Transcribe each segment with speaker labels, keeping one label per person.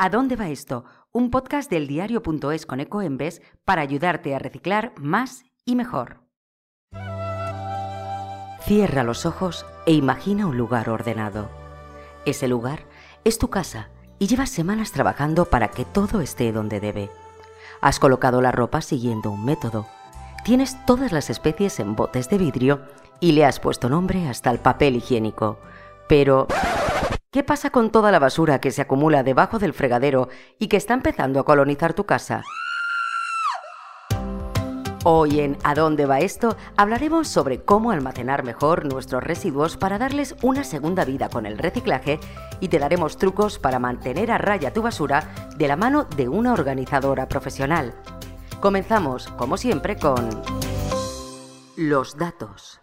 Speaker 1: ¿A dónde va esto? Un podcast del diario.es con Ecoembes para ayudarte a reciclar más y mejor. Cierra los ojos e imagina un lugar ordenado. Ese lugar es tu casa y llevas semanas trabajando para que todo esté donde debe. Has colocado la ropa siguiendo un método. Tienes todas las especies en botes de vidrio y le has puesto nombre hasta el papel higiénico. Pero ¿Qué pasa con toda la basura que se acumula debajo del fregadero y que está empezando a colonizar tu casa? Hoy en ¿A dónde va esto? hablaremos sobre cómo almacenar mejor nuestros residuos para darles una segunda vida con el reciclaje y te daremos trucos para mantener a raya tu basura de la mano de una organizadora profesional. Comenzamos, como siempre, con los datos.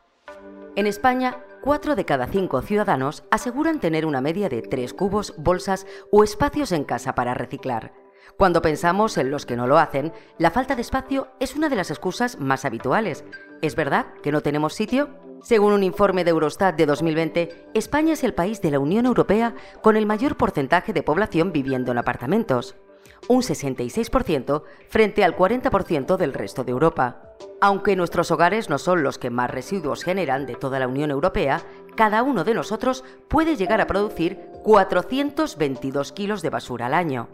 Speaker 1: En España, 4 de cada 5 ciudadanos aseguran tener una media de 3 cubos, bolsas o espacios en casa para reciclar. Cuando pensamos en los que no lo hacen, la falta de espacio es una de las excusas más habituales. ¿Es verdad que no tenemos sitio? Según un informe de Eurostat de 2020, España es el país de la Unión Europea con el mayor porcentaje de población viviendo en apartamentos un 66% frente al 40% del resto de Europa. Aunque nuestros hogares no son los que más residuos generan de toda la Unión Europea, cada uno de nosotros puede llegar a producir 422 kilos de basura al año.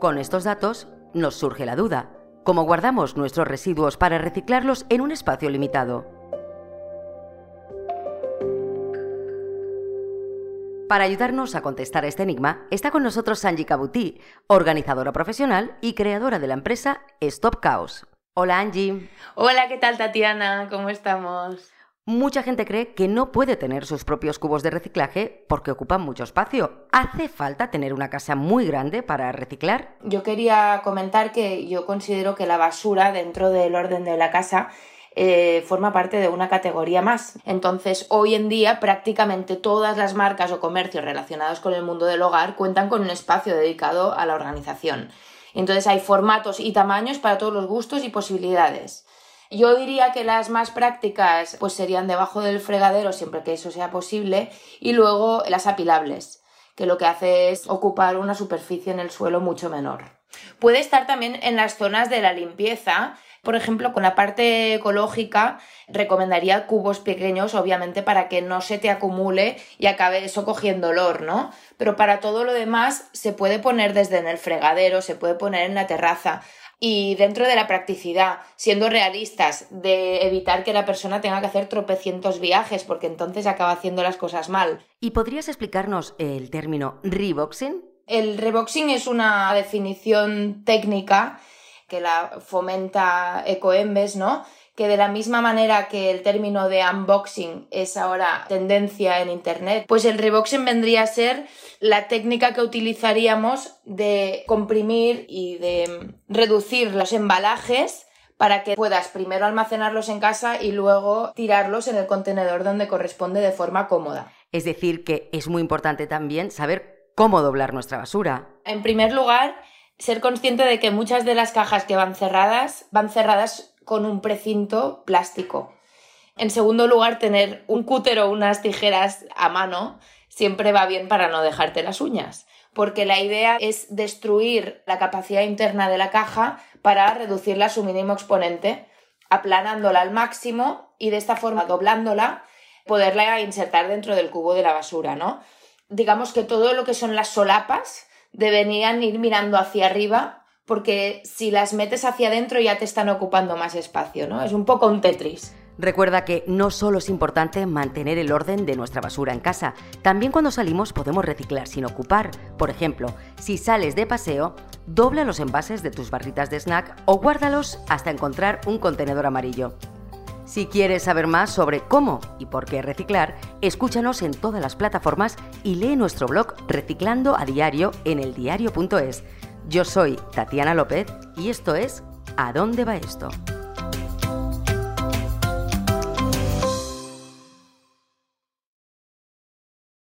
Speaker 1: Con estos datos nos surge la duda, ¿cómo guardamos nuestros residuos para reciclarlos en un espacio limitado? Para ayudarnos a contestar este enigma, está con nosotros Sanji Kabuti, organizadora profesional y creadora de la empresa Stop Chaos. Hola Angie.
Speaker 2: Hola, ¿qué tal Tatiana? ¿Cómo estamos?
Speaker 1: Mucha gente cree que no puede tener sus propios cubos de reciclaje porque ocupan mucho espacio. ¿Hace falta tener una casa muy grande para reciclar?
Speaker 2: Yo quería comentar que yo considero que la basura dentro del orden de la casa eh, forma parte de una categoría más. Entonces, hoy en día prácticamente todas las marcas o comercios relacionados con el mundo del hogar cuentan con un espacio dedicado a la organización. Entonces hay formatos y tamaños para todos los gustos y posibilidades. Yo diría que las más prácticas pues serían debajo del fregadero siempre que eso sea posible y luego las apilables, que lo que hace es ocupar una superficie en el suelo mucho menor. Puede estar también en las zonas de la limpieza por ejemplo, con la parte ecológica, recomendaría cubos pequeños, obviamente, para que no se te acumule y acabe eso cogiendo olor, ¿no? Pero para todo lo demás se puede poner desde en el fregadero, se puede poner en la terraza. Y dentro de la practicidad, siendo realistas, de evitar que la persona tenga que hacer tropecientos viajes, porque entonces acaba haciendo las cosas mal.
Speaker 1: ¿Y podrías explicarnos el término reboxing?
Speaker 2: El reboxing es una definición técnica que la fomenta Ecoembes, ¿no? que de la misma manera que el término de unboxing es ahora tendencia en Internet, pues el reboxing vendría a ser la técnica que utilizaríamos de comprimir y de reducir los embalajes para que puedas primero almacenarlos en casa y luego tirarlos en el contenedor donde corresponde de forma cómoda.
Speaker 1: Es decir, que es muy importante también saber cómo doblar nuestra basura.
Speaker 2: En primer lugar, ser consciente de que muchas de las cajas que van cerradas van cerradas con un precinto plástico. En segundo lugar, tener un cúter o unas tijeras a mano siempre va bien para no dejarte las uñas, porque la idea es destruir la capacidad interna de la caja para reducirla a su mínimo exponente, aplanándola al máximo y de esta forma doblándola poderla insertar dentro del cubo de la basura, ¿no? Digamos que todo lo que son las solapas deberían ir mirando hacia arriba porque si las metes hacia adentro ya te están ocupando más espacio, ¿no? Es un poco un Tetris.
Speaker 1: Recuerda que no solo es importante mantener el orden de nuestra basura en casa, también cuando salimos podemos reciclar sin ocupar. Por ejemplo, si sales de paseo, dobla los envases de tus barritas de snack o guárdalos hasta encontrar un contenedor amarillo. Si quieres saber más sobre cómo y por qué reciclar, escúchanos en todas las plataformas y lee nuestro blog Reciclando a Diario en eldiario.es. Yo soy Tatiana López y esto es ¿A dónde va esto?